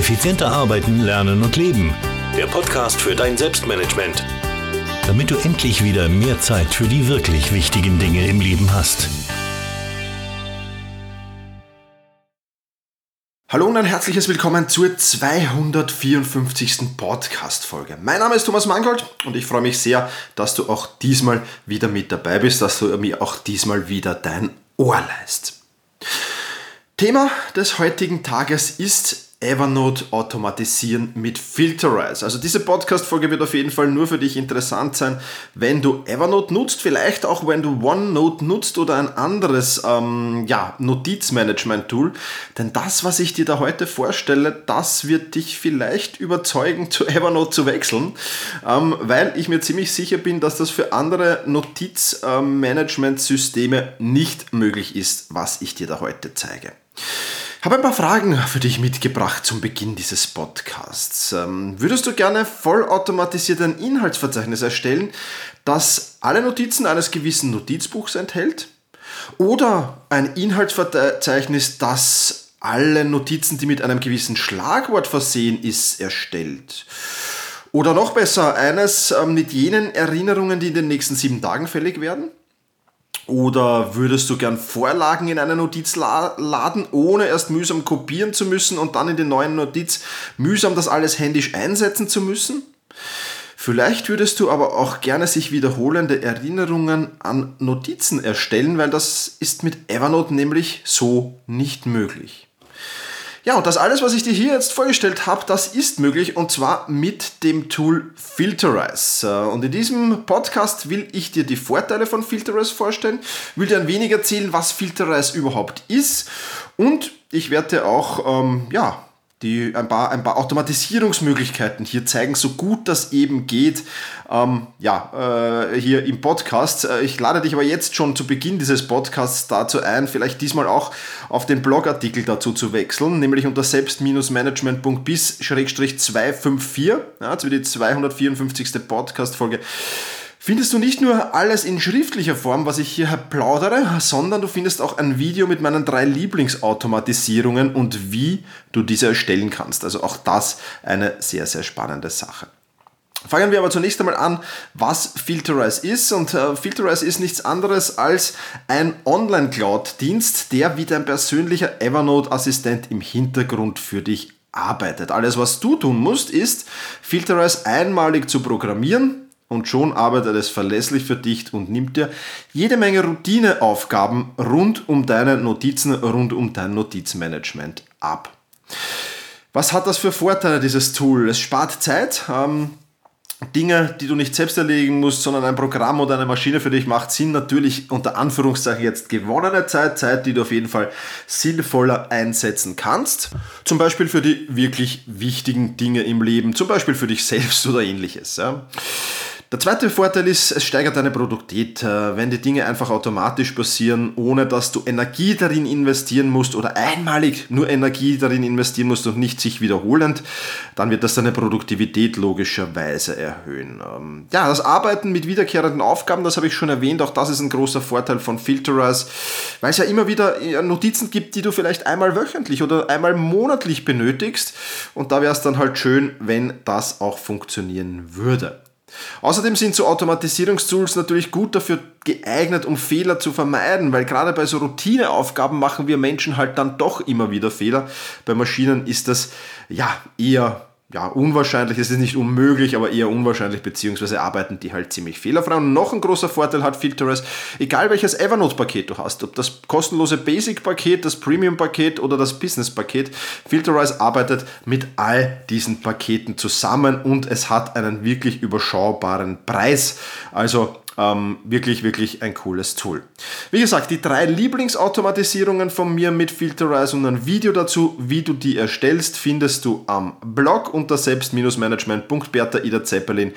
Effizienter arbeiten, lernen und leben. Der Podcast für dein Selbstmanagement. Damit du endlich wieder mehr Zeit für die wirklich wichtigen Dinge im Leben hast. Hallo und ein herzliches Willkommen zur 254. Podcast-Folge. Mein Name ist Thomas Mangold und ich freue mich sehr, dass du auch diesmal wieder mit dabei bist, dass du mir auch diesmal wieder dein Ohr leist. Thema des heutigen Tages ist Evernote automatisieren mit Filterize. Also diese Podcast-Folge wird auf jeden Fall nur für dich interessant sein, wenn du Evernote nutzt, vielleicht auch wenn du OneNote nutzt oder ein anderes ähm, ja, Notizmanagement-Tool. Denn das, was ich dir da heute vorstelle, das wird dich vielleicht überzeugen, zu Evernote zu wechseln, ähm, weil ich mir ziemlich sicher bin, dass das für andere Notizmanagement-Systeme nicht möglich ist, was ich dir da heute zeige. Habe ein paar Fragen für dich mitgebracht zum Beginn dieses Podcasts. Ähm, würdest du gerne vollautomatisiert ein Inhaltsverzeichnis erstellen, das alle Notizen eines gewissen Notizbuchs enthält? Oder ein Inhaltsverzeichnis, das alle Notizen, die mit einem gewissen Schlagwort versehen ist, erstellt? Oder noch besser, eines ähm, mit jenen Erinnerungen, die in den nächsten sieben Tagen fällig werden? Oder würdest du gern Vorlagen in einer Notiz laden, ohne erst mühsam kopieren zu müssen und dann in die neuen Notiz mühsam das alles händisch einsetzen zu müssen? Vielleicht würdest du aber auch gerne sich wiederholende Erinnerungen an Notizen erstellen, weil das ist mit Evernote nämlich so nicht möglich. Ja, und das alles, was ich dir hier jetzt vorgestellt habe, das ist möglich und zwar mit dem Tool Filterize. Äh, und in diesem Podcast will ich dir die Vorteile von Filterize vorstellen, will dir ein wenig erzählen, was Filterize überhaupt ist und ich werde dir auch, ähm, ja, die ein paar, ein paar Automatisierungsmöglichkeiten hier zeigen, so gut das eben geht, ähm, ja, äh, hier im Podcast. Äh, ich lade dich aber jetzt schon zu Beginn dieses Podcasts dazu ein, vielleicht diesmal auch auf den Blogartikel dazu zu wechseln, nämlich unter selbst-management.bis-254, ja, jetzt wird die 254. Podcast-Folge findest du nicht nur alles in schriftlicher Form, was ich hier plaudere, sondern du findest auch ein Video mit meinen drei Lieblingsautomatisierungen und wie du diese erstellen kannst. Also auch das eine sehr, sehr spannende Sache. Fangen wir aber zunächst einmal an, was Filterize ist. Und äh, Filterize ist nichts anderes als ein Online-Cloud-Dienst, der wie dein persönlicher Evernote-Assistent im Hintergrund für dich arbeitet. Alles, was du tun musst, ist Filterize einmalig zu programmieren, und schon arbeitet es verlässlich für dich und nimmt dir jede Menge Routineaufgaben rund um deine Notizen, rund um dein Notizmanagement ab. Was hat das für Vorteile, dieses Tool? Es spart Zeit. Ähm, Dinge, die du nicht selbst erledigen musst, sondern ein Programm oder eine Maschine für dich macht, sind natürlich unter Anführungszeichen jetzt gewonnene Zeit, Zeit, die du auf jeden Fall sinnvoller einsetzen kannst. Zum Beispiel für die wirklich wichtigen Dinge im Leben, zum Beispiel für dich selbst oder ähnliches. Ja. Der zweite Vorteil ist, es steigert deine Produktivität, äh, wenn die Dinge einfach automatisch passieren, ohne dass du Energie darin investieren musst oder einmalig nur Energie darin investieren musst und nicht sich wiederholend, dann wird das deine Produktivität logischerweise erhöhen. Ähm, ja, das Arbeiten mit wiederkehrenden Aufgaben, das habe ich schon erwähnt, auch das ist ein großer Vorteil von Filterize, weil es ja immer wieder äh, Notizen gibt, die du vielleicht einmal wöchentlich oder einmal monatlich benötigst und da wäre es dann halt schön, wenn das auch funktionieren würde. Außerdem sind so Automatisierungstools natürlich gut dafür geeignet, um Fehler zu vermeiden, weil gerade bei so Routineaufgaben machen wir Menschen halt dann doch immer wieder Fehler. Bei Maschinen ist das ja eher ja, unwahrscheinlich, es ist nicht unmöglich, aber eher unwahrscheinlich, beziehungsweise arbeiten die halt ziemlich fehlerfrei. Und noch ein großer Vorteil hat Filterers, egal welches Evernote-Paket du hast, ob das kostenlose Basic-Paket, das Premium-Paket oder das Business-Paket, Filterize arbeitet mit all diesen Paketen zusammen und es hat einen wirklich überschaubaren Preis. Also ähm, wirklich, wirklich ein cooles Tool. Wie gesagt, die drei Lieblingsautomatisierungen von mir mit Filterize und ein Video dazu, wie du die erstellst, findest du am Blog unter selbst-management.bertha Ida Zeppelin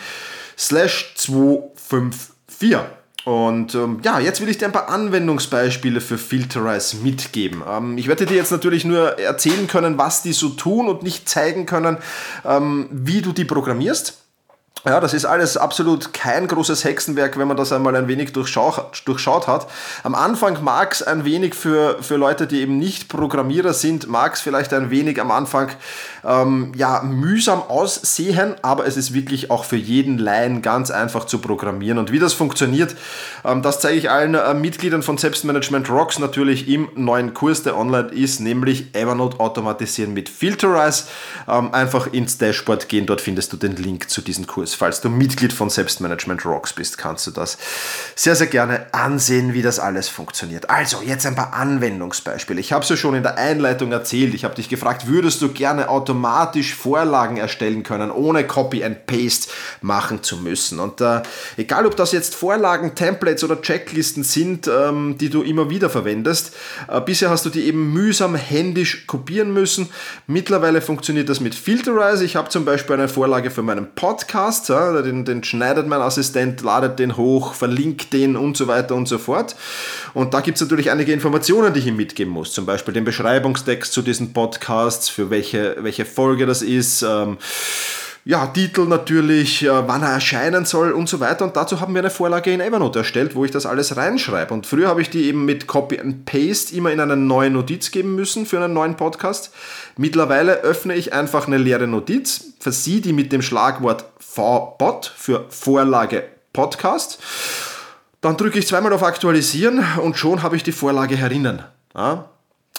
slash 254. Und ähm, ja, jetzt will ich dir ein paar Anwendungsbeispiele für Filterize mitgeben. Ähm, ich werde dir jetzt natürlich nur erzählen können, was die so tun und nicht zeigen können, ähm, wie du die programmierst. Ja, das ist alles absolut kein großes Hexenwerk, wenn man das einmal ein wenig durchschaut, durchschaut hat. Am Anfang mag es ein wenig für, für Leute, die eben nicht Programmierer sind, mag es vielleicht ein wenig am Anfang ähm, ja, mühsam aussehen, aber es ist wirklich auch für jeden Laien ganz einfach zu programmieren. Und wie das funktioniert, ähm, das zeige ich allen äh, Mitgliedern von Selbstmanagement Rocks natürlich im neuen Kurs, der online ist, nämlich Evernote automatisieren mit Filterize. Ähm, einfach ins Dashboard gehen, dort findest du den Link zu diesem Kurs falls du Mitglied von Selbstmanagement Rocks bist, kannst du das sehr, sehr gerne ansehen, wie das alles funktioniert. Also, jetzt ein paar Anwendungsbeispiele. Ich habe es ja schon in der Einleitung erzählt. Ich habe dich gefragt, würdest du gerne automatisch Vorlagen erstellen können, ohne Copy and Paste machen zu müssen? Und äh, egal, ob das jetzt Vorlagen, Templates oder Checklisten sind, ähm, die du immer wieder verwendest, äh, bisher hast du die eben mühsam händisch kopieren müssen. Mittlerweile funktioniert das mit Filterize. Ich habe zum Beispiel eine Vorlage für meinen Podcast Ja, den, den schneidet mein Assistent, ladet den hoch, verlinkt den und so weiter und so fort. Und da gibt es natürlich einige Informationen, die ich ihm mitgeben muss. Zum Beispiel den Beschreibungstext zu diesen Podcasts, für welche, welche Folge das ist. Ähm, ja, Titel natürlich, äh, wann er erscheinen soll und so weiter. Und dazu haben wir eine Vorlage in Evernote erstellt, wo ich das alles reinschreibe. Und früher habe ich die eben mit Copy and Paste immer in eine neue Notiz geben müssen für einen neuen Podcast. Mittlerweile öffne ich einfach eine leere Notiz, versiehe die mit dem Schlagwort VBot für Vorlage Podcast. Dann drücke ich zweimal auf Aktualisieren und schon habe ich die Vorlage herinnen. Ja,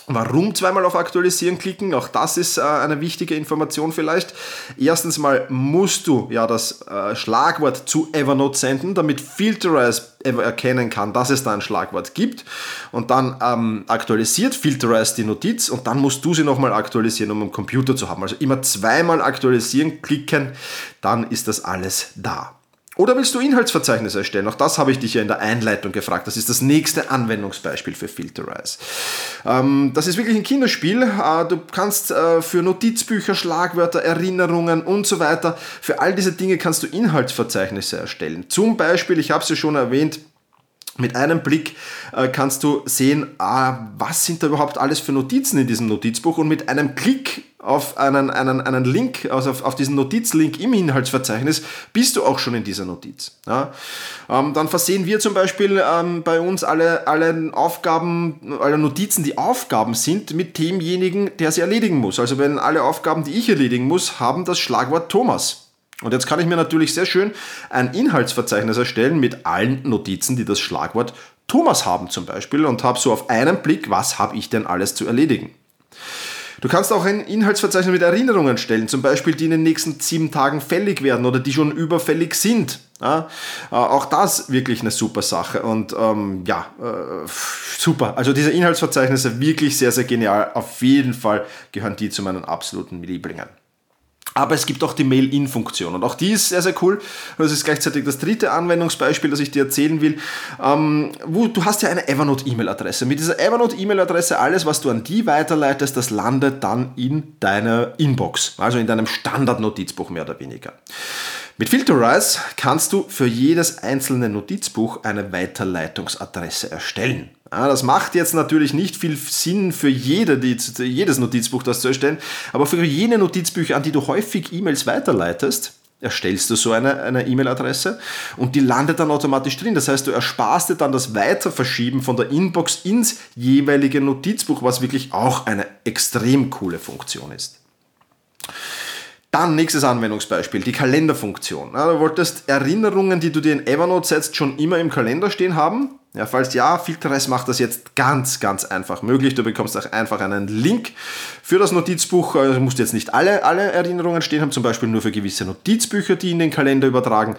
Warum zweimal auf Aktualisieren klicken? Auch das ist äh, eine wichtige Information vielleicht. Erstens mal musst du ja das äh, Schlagwort zu Evernote senden, damit Filterize erkennen kann, dass es da ein Schlagwort gibt. Und dann ähm, aktualisiert Filterize die Notiz und dann musst du sie nochmal aktualisieren, um am Computer zu haben. Also immer zweimal aktualisieren, klicken, dann ist das alles da. Oder willst du Inhaltsverzeichnisse erstellen? Auch das habe ich dich ja in der Einleitung gefragt. Das ist das nächste Anwendungsbeispiel für Filterize. Ähm, das ist wirklich ein Kinderspiel. Äh, du kannst äh, für Notizbücher, Schlagwörter, Erinnerungen und so weiter, für all diese Dinge kannst du Inhaltsverzeichnisse erstellen. Zum Beispiel, ich habe es ja schon erwähnt, mit einem Blick äh, kannst du sehen, ah, was sind da überhaupt alles für Notizen in diesem Notizbuch und mit einem Klick auf einen, einen, einen Link, also auf, auf diesen Notizlink im Inhaltsverzeichnis, bist du auch schon in dieser Notiz. Ja? Ähm, dann versehen wir zum Beispiel ähm, bei uns alle, alle Aufgaben, alle Notizen, die Aufgaben sind, mit demjenigen, der sie erledigen muss. Also wenn alle Aufgaben, die ich erledigen muss, haben das Schlagwort Thomas. Und jetzt kann ich mir natürlich sehr schön ein Inhaltsverzeichnis erstellen mit allen Notizen, die das Schlagwort Thomas haben zum Beispiel und habe so auf einen Blick, was habe ich denn alles zu erledigen. Du kannst auch ein Inhaltsverzeichnis mit Erinnerungen stellen, zum Beispiel die in den nächsten sieben Tagen fällig werden oder die schon überfällig sind. Ja, äh, auch das wirklich eine super Sache und ähm, ja, äh, super. Also diese Inhaltsverzeichnisse wirklich sehr, sehr genial. Auf jeden Fall gehören die zu meinen absoluten Lieblingen. Aber es gibt auch die Mail-In-Funktion und auch die ist sehr, sehr cool. Das ist gleichzeitig das dritte Anwendungsbeispiel, das ich dir erzählen will. Ähm, wo, du hast ja eine Evernote-E-Mail-Adresse. Mit dieser Evernote-E-Mail-Adresse, alles, was du an die weiterleitest, das landet dann in deiner Inbox, also in deinem Standard-Notizbuch mehr oder weniger. Mit Filterize kannst du für jedes einzelne Notizbuch eine Weiterleitungsadresse erstellen. Das macht jetzt natürlich nicht viel Sinn für jede, jedes Notizbuch das zu erstellen, aber für jene Notizbücher, an die du häufig E-Mails weiterleitest, erstellst du so eine E-Mail-Adresse und die landet dann automatisch drin. Das heißt, du ersparst dir dann das Weiterverschieben von der Inbox ins jeweilige Notizbuch, was wirklich auch eine extrem coole Funktion ist. Dann nächstes Anwendungsbeispiel, die Kalenderfunktion. du wolltest Erinnerungen, die du dir in Evernote setzt, schon immer im Kalender stehen haben. Ja, falls ja, Filterreis macht das jetzt ganz, ganz einfach möglich. Du bekommst auch einfach einen Link für das Notizbuch. Also du musst jetzt nicht alle, alle Erinnerungen stehen haben, zum Beispiel nur für gewisse Notizbücher, die in den Kalender übertragen.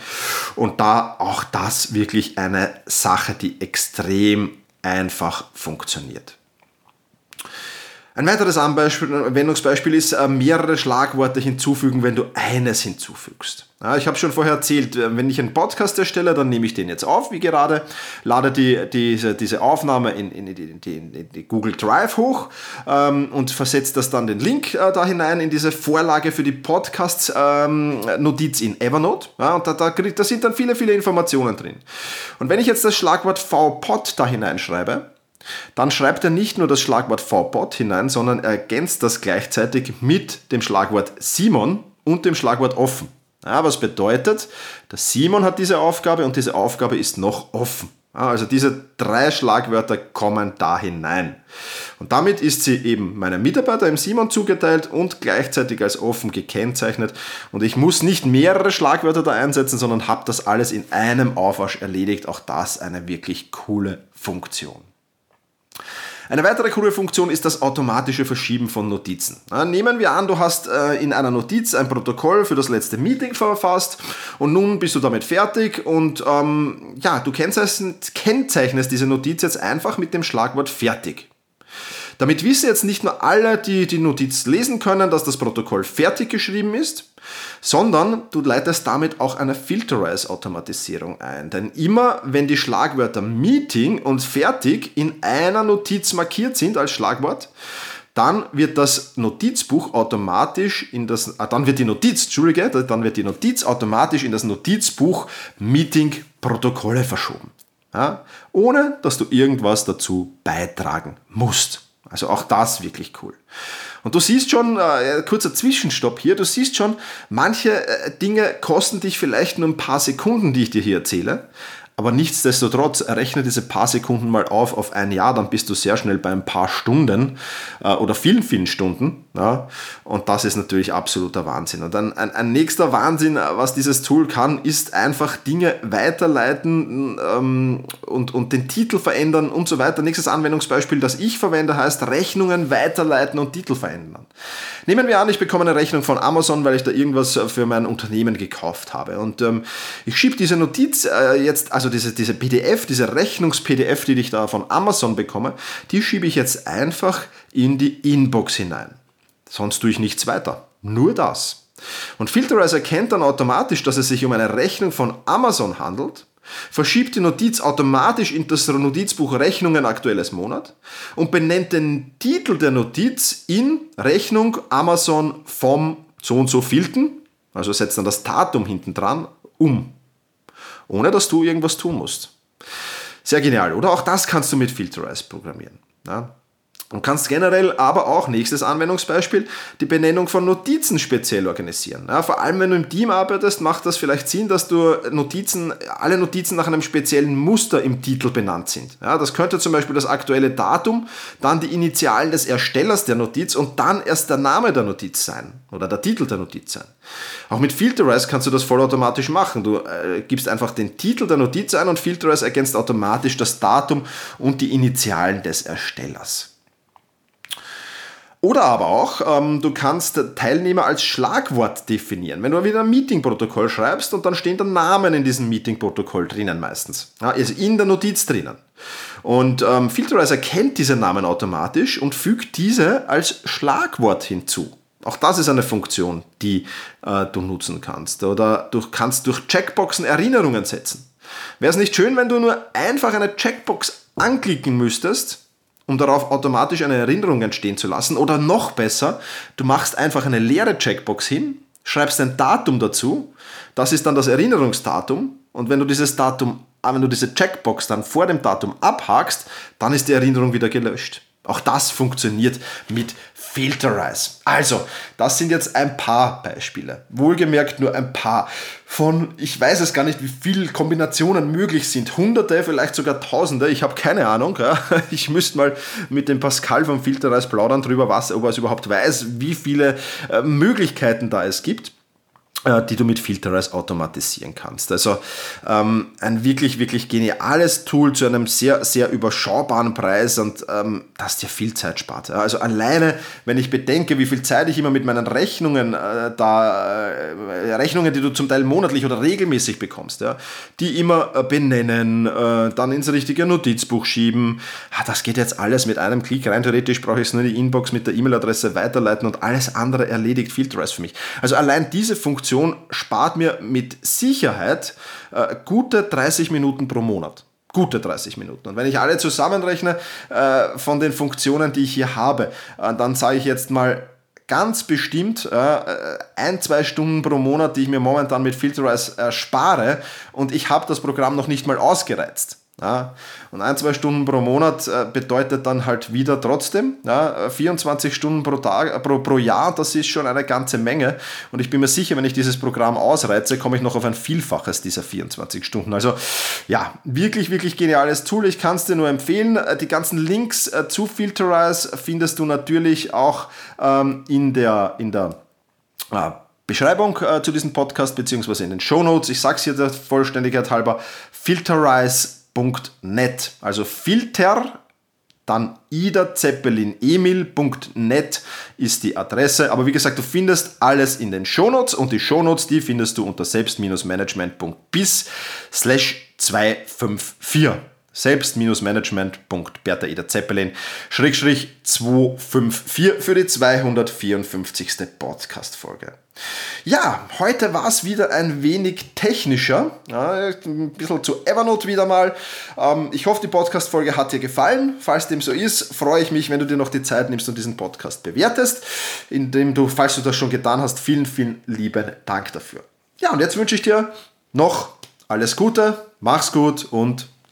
Und da auch das wirklich eine Sache, die extrem einfach funktioniert. Ein weiteres Anwendungsbeispiel ist äh, mehrere Schlagworte hinzufügen, wenn du eines hinzufügst. Ich habe schon vorher erzählt, äh, wenn ich einen Podcast erstelle, dann nehme ich den jetzt auf, wie gerade, lade die, diese, diese Aufnahme in, in, in, in die Google Drive hoch ähm, und versetze das dann den Link äh, da hinein in diese Vorlage für die Podcast-Notiz ähm, in Evernote. Ja, und da, da, da sind dann viele, viele Informationen drin. Und wenn ich jetzt das Schlagwort VPod da hineinschreibe, dann schreibt er nicht nur das Schlagwort VBot hinein, sondern ergänzt das gleichzeitig mit dem Schlagwort Simon und dem Schlagwort offen. Ja, was bedeutet, der Simon hat diese Aufgabe und diese Aufgabe ist noch offen. Also diese drei Schlagwörter kommen da hinein. Und damit ist sie eben meinem Mitarbeiter im Simon zugeteilt und gleichzeitig als offen gekennzeichnet. Und ich muss nicht mehrere Schlagwörter da einsetzen, sondern habe das alles in einem Aufwasch erledigt. Auch das eine wirklich coole Funktion. Eine weitere coole Funktion ist das automatische Verschieben von Notizen. Nehmen wir an, du hast äh, in einer Notiz ein Protokoll für das letzte Meeting verfasst und nun bist du damit fertig und ähm, ja, du kennzeichnest diese Notiz jetzt einfach mit dem Schlagwort fertig. Damit wissen jetzt nicht nur alle, die die Notiz lesen können, dass das Protokoll fertig geschrieben ist, sondern du leitest damit auch eine Filterize-Automatisierung ein. Denn immer wenn die Schlagwörter Meeting und fertig in einer Notiz markiert sind als Schlagwort, dann wird das Notizbuch automatisch in das, ah, dann wird die Notiz, dann wird die Notiz automatisch in das Notizbuch Meeting Protokolle verschoben. Ja, ohne dass du irgendwas dazu beitragen musst. Also auch das wirklich cool. Und du siehst schon, äh, kurzer Zwischenstopp hier, du siehst schon, manche äh, Dinge kosten dich vielleicht nur ein paar Sekunden, die ich dir hier erzähle. Aber nichtsdestotrotz, rechne diese paar Sekunden mal auf auf ein Jahr, dann bist du sehr schnell bei ein paar Stunden äh, oder vielen, vielen Stunden. Ja? Und das ist natürlich absoluter Wahnsinn. Und ein, ein, ein nächster Wahnsinn, was dieses Tool kann, ist einfach Dinge weiterleiten ähm, und, und den Titel verändern und so weiter. Nächstes Anwendungsbeispiel, das ich verwende, heißt Rechnungen weiterleiten und Titel verändern. Nehmen wir an, ich bekomme eine Rechnung von Amazon, weil ich da irgendwas für mein Unternehmen gekauft habe. Und ähm, ich schiebe diese Notiz äh, jetzt, also diese, diese PDF, diese Rechnungs-PDF, die ich da von Amazon bekomme, die schiebe ich jetzt einfach in die Inbox hinein. Sonst tue ich nichts weiter. Nur das. Und Filterize erkennt dann automatisch, dass es sich um eine Rechnung von Amazon handelt, verschiebt die Notiz automatisch in das Notizbuch Rechnungen aktuelles Monat und benennt den Titel der Notiz in Rechnung Amazon vom so und so Filten, also setzt dann das Datum hinten dran, um ohne dass du irgendwas tun musst. Sehr genial. Oder auch das kannst du mit Filterize programmieren. Ja? Du kannst generell aber auch, nächstes Anwendungsbeispiel, die Benennung von Notizen speziell organisieren. Ja, vor allem wenn du im Team arbeitest, macht das vielleicht Sinn, dass du Notizen, alle Notizen nach einem speziellen Muster im Titel benannt sind. Ja, das könnte zum Beispiel das aktuelle Datum, dann die Initialen des Erstellers der Notiz und dann erst der Name der Notiz sein oder der Titel der Notiz sein. Auch mit Filterize kannst du das vollautomatisch machen. Du äh, gibst einfach den Titel der Notiz ein und Filterize ergänzt automatisch das Datum und die Initialen des Erstellers. Oder aber auch, ähm, du kannst Teilnehmer als Schlagwort definieren. Wenn du wieder ein Meetingprotokoll schreibst und dann stehen da Namen in diesem Meetingprotokoll drinnen meistens. Ja, also in der Notiz drinnen. Und ähm, Filterize erkennt diese Namen automatisch und fügt diese als Schlagwort hinzu. Auch das ist eine Funktion, die äh, du nutzen kannst. Oder du kannst durch Checkboxen Erinnerungen setzen. Wäre es nicht schön, wenn du nur einfach eine Checkbox anklicken müsstest um darauf automatisch eine Erinnerung entstehen zu lassen. Oder noch besser, du machst einfach eine leere Checkbox hin, schreibst ein Datum dazu, das ist dann das Erinnerungsdatum und wenn du dieses Datum, äh, wenn du diese Checkbox dann vor dem Datum abhakst, dann ist die Erinnerung wieder gelöscht. Auch das funktioniert mit Filterize. Also, das sind jetzt ein paar Beispiele. Wohlgemerkt nur ein paar von, ich weiß es gar nicht, wie viele Kombinationen möglich sind. Hunderte, vielleicht sogar Tausende. Ich habe keine Ahnung. Ja. Ich müsste mal mit dem Pascal vom Filterize plaudern drüber, was, ob er es überhaupt weiß, wie viele äh, Möglichkeiten da es gibt. Äh, die du mit Filterize automatisieren kannst. Also ähm, ein wirklich, wirklich geniales Tool zu einem sehr, sehr überschaubaren Preis und ähm, das dir viel Zeit spart. Also alleine, wenn ich bedenke, wie viel Zeit ich immer mit meinen Rechnungen äh, da, äh, Rechnungen, die du zum Teil monatlich oder regelmäßig bekommst, ja, die immer äh, benennen, äh, dann ins richtige Notizbuch schieben, ah, das geht jetzt alles mit einem Klick rein. Theoretisch brauche ich es nur in die Inbox mit der E-Mail-Adresse weiterleiten und alles andere erledigt Filterize für mich. Also allein diese Funktion Funktion spart mir mit Sicherheit äh, gute 30 Minuten pro Monat. Gute 30 Minuten. Und wenn ich alle zusammenrechne äh, von den Funktionen, die ich hier habe, äh, dann sage ich jetzt mal ganz bestimmt äh, ein, zwei Stunden pro Monat, die ich mir momentan mit Filterize erspare und ich habe das Programm noch nicht mal ausgereizt. Ja, und ein, zwei Stunden pro Monat äh, bedeutet dann halt wieder trotzdem ja, 24 Stunden pro, Tag, äh, pro, pro Jahr, das ist schon eine ganze Menge. Und ich bin mir sicher, wenn ich dieses Programm ausreize, komme ich noch auf ein Vielfaches dieser 24 Stunden. Also ja, wirklich, wirklich geniales Tool. Ich kann es dir nur empfehlen. Äh, die ganzen Links äh, zu Filterize findest du natürlich auch ähm, in der, in der äh, Beschreibung äh, zu diesem Podcast beziehungsweise in den Show Notes. Ich sage es hier der Vollständigkeit halber. Filterize filter.net. Also Filter, dann Ida Zeppelin Emil.net ist die Adresse. Aber wie gesagt, du findest alles in den Shownotes und die Shownotes, die findest du unter selbst-management.bis slash 254 selbst-management.bertha Ida Zeppelin Schrägstrich 254 für die 254. Podcast-Folge. Ja, heute war es wieder ein wenig technischer, ja, ein bisschen zu Evernote wieder mal. Ähm, ich hoffe, die Podcast-Folge hat dir gefallen. Falls dem so ist, freue ich mich, wenn du dir noch die Zeit nimmst und diesen Podcast bewertest, indem du, falls du das schon getan hast, vielen, vielen lieben Dank dafür. Ja, und jetzt wünsche ich dir noch alles Gute, mach's gut und